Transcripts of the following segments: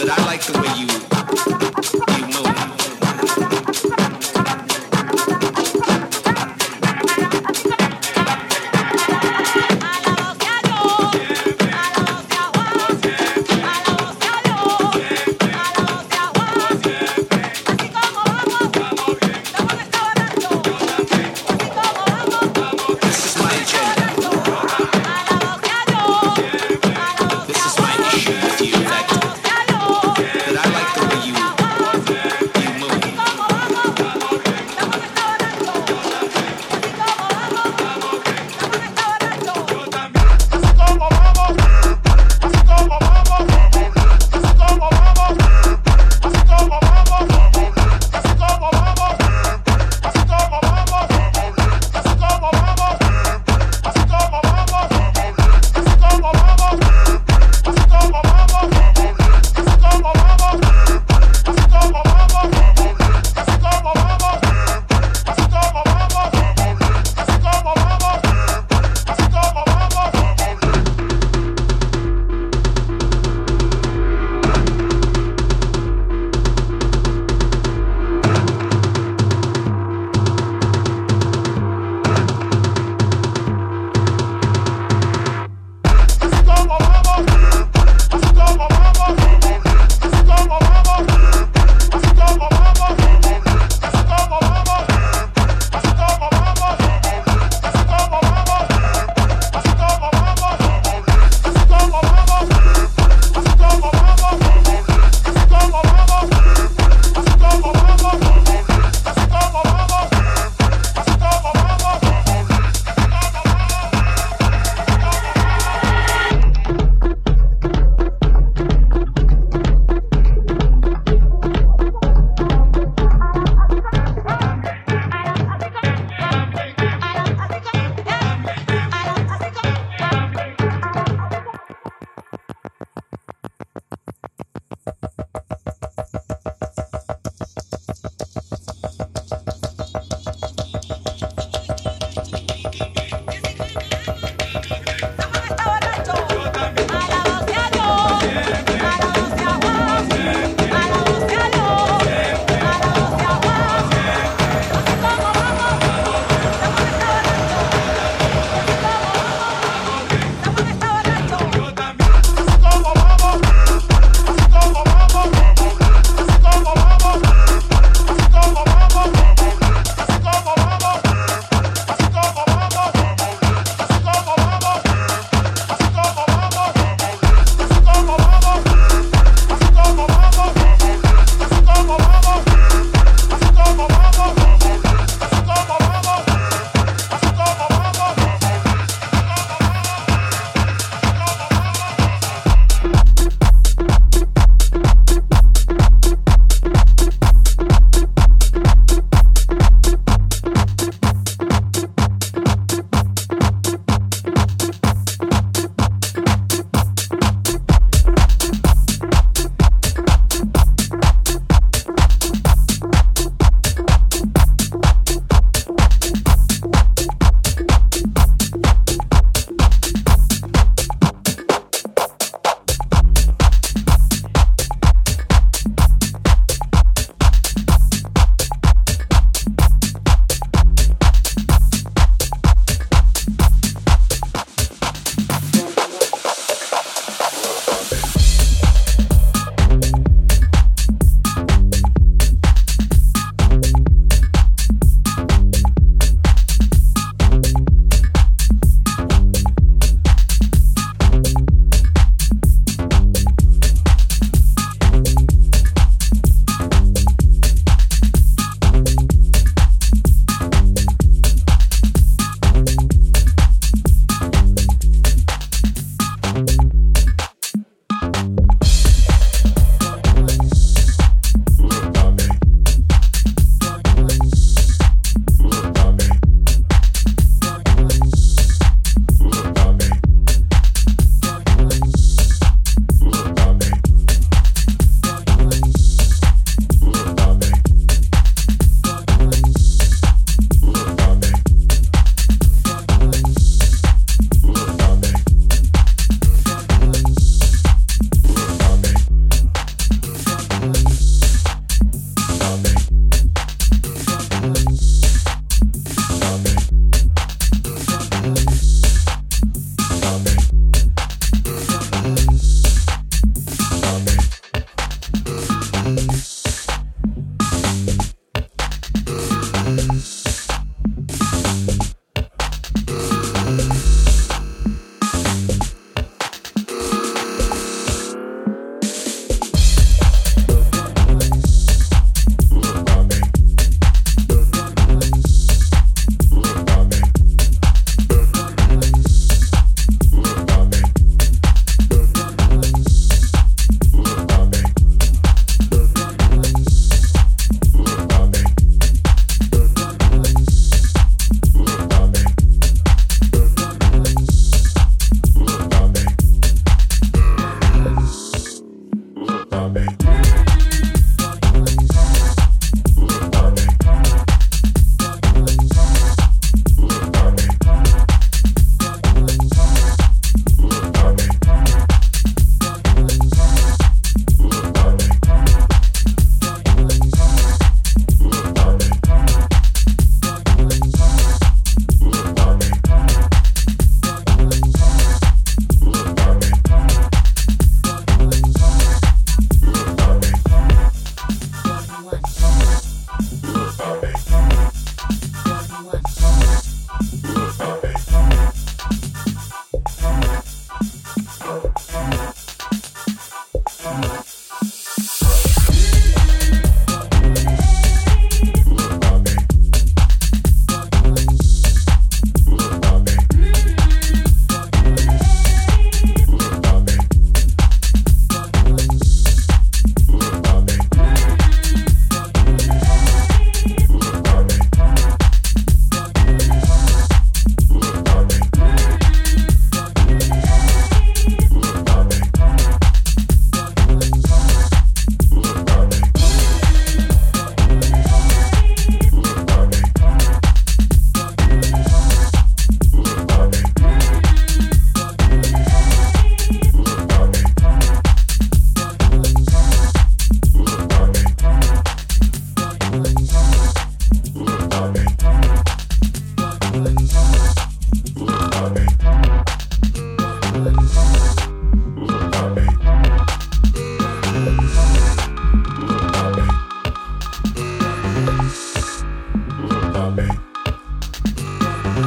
But I like the way you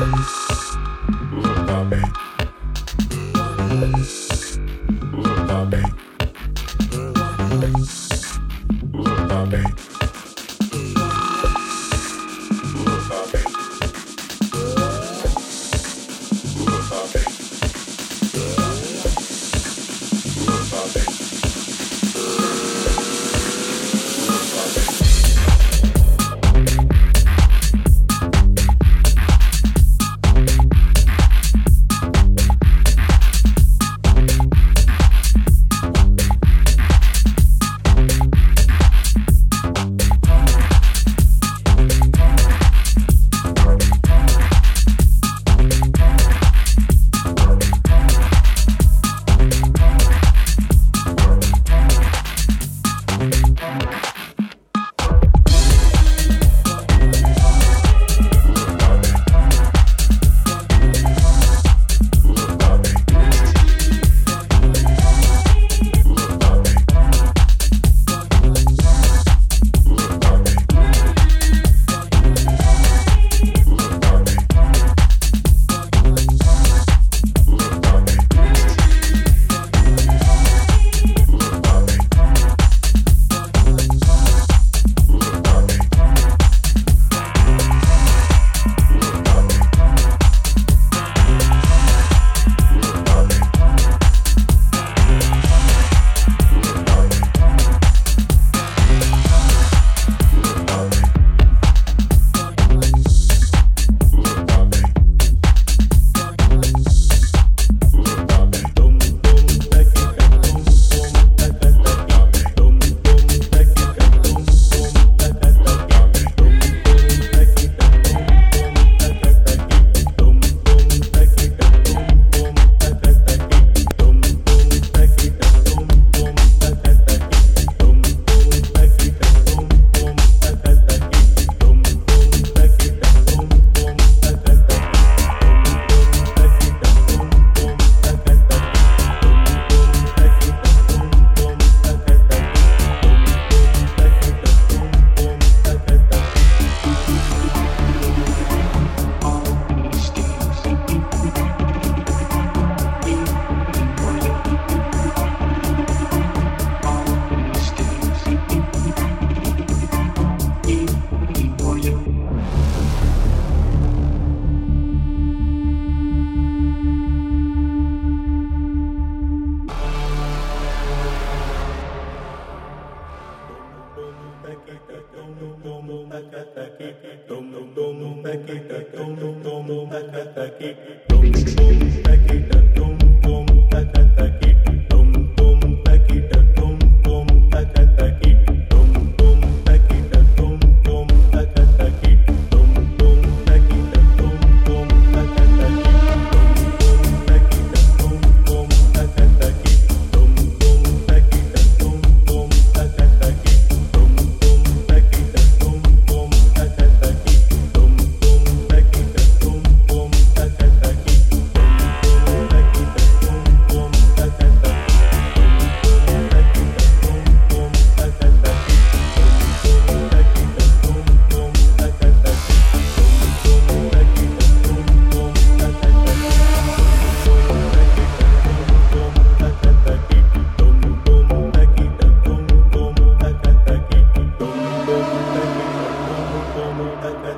Bye.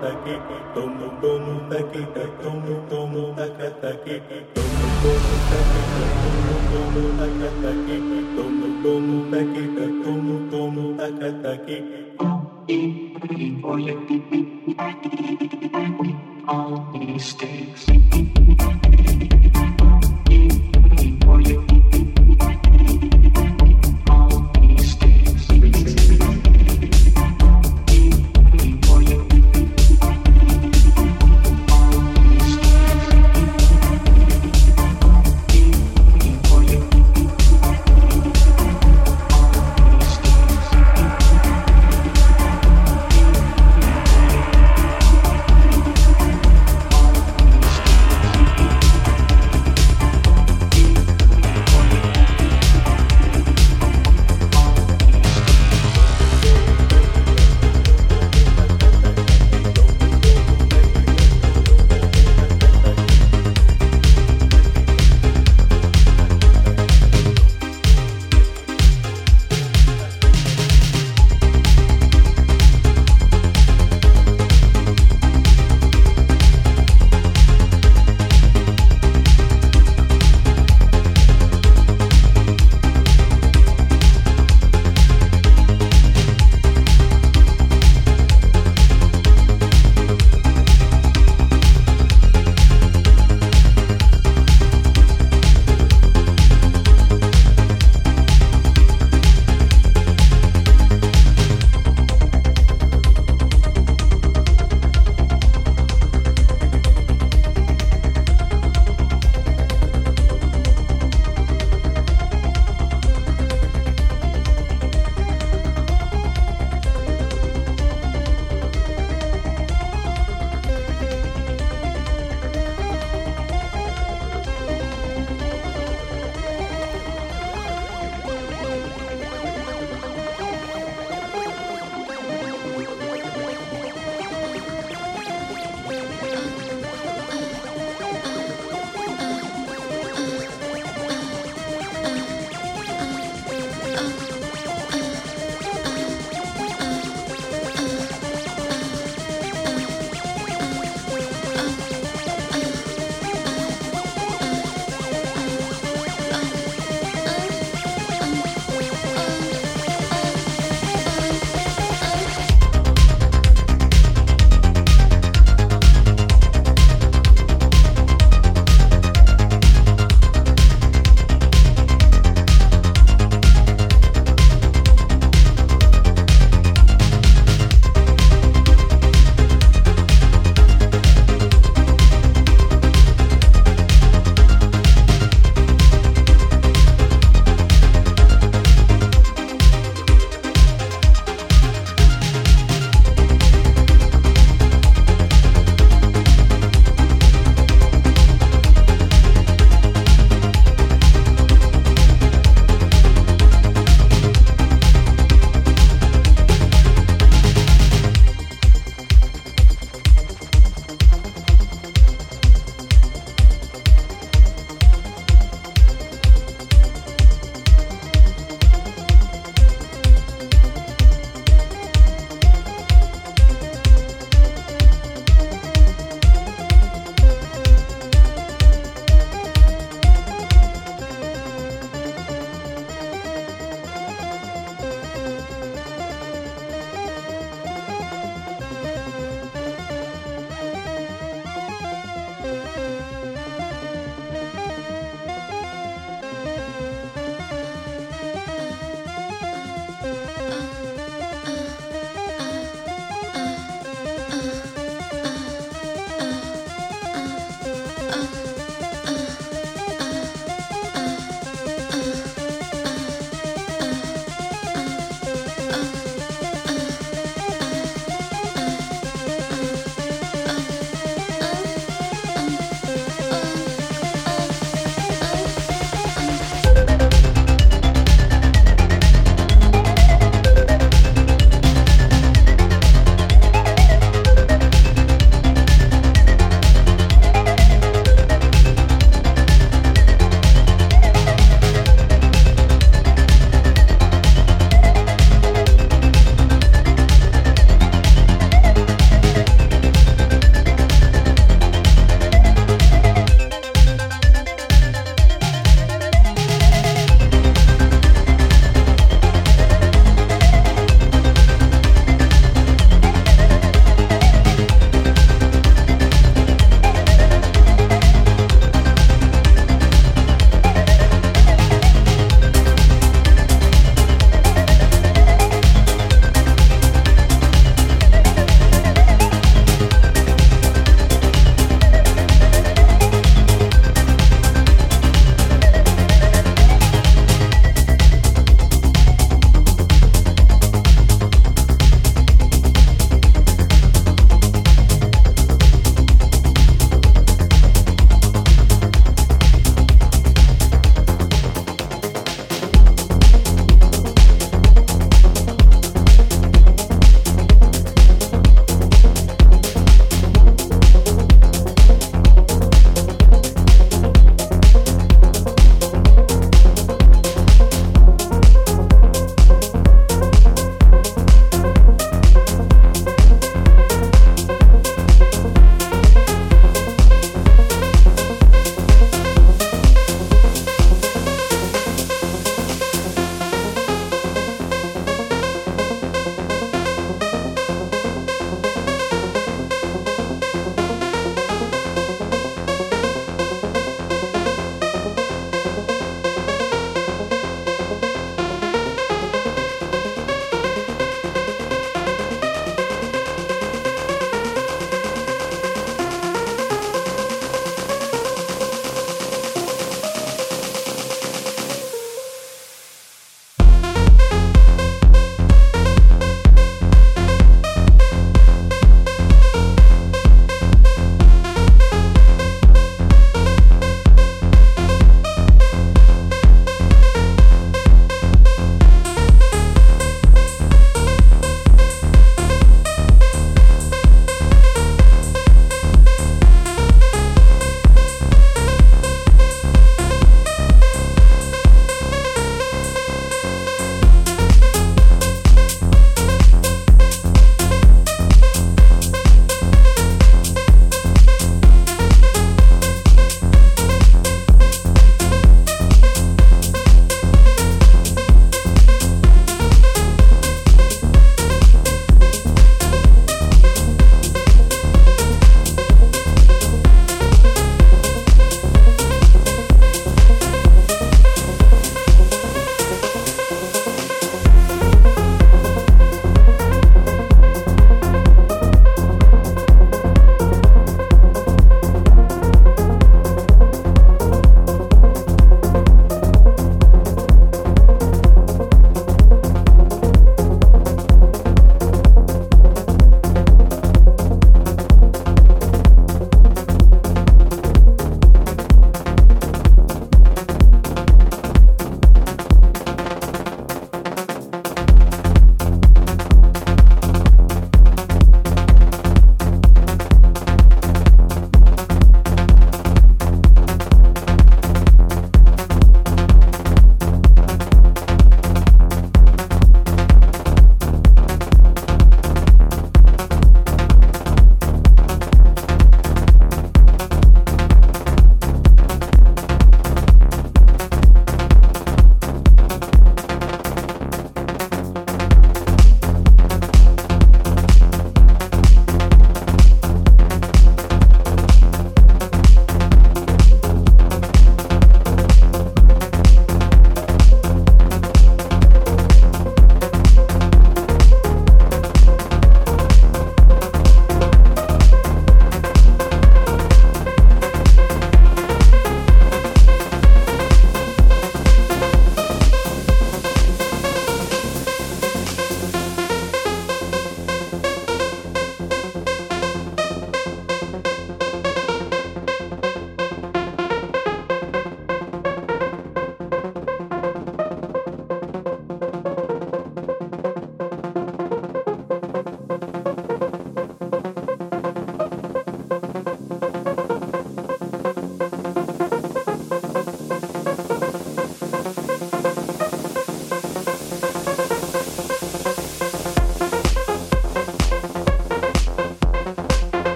taque, tomo, tomo, taque, tomo, tomo, taca, taque, tomo, tomo, taque, tomo, tomo, taca, taque, tomo, tomo, taque, tomo, tomo, taca, taque. All the mistakes.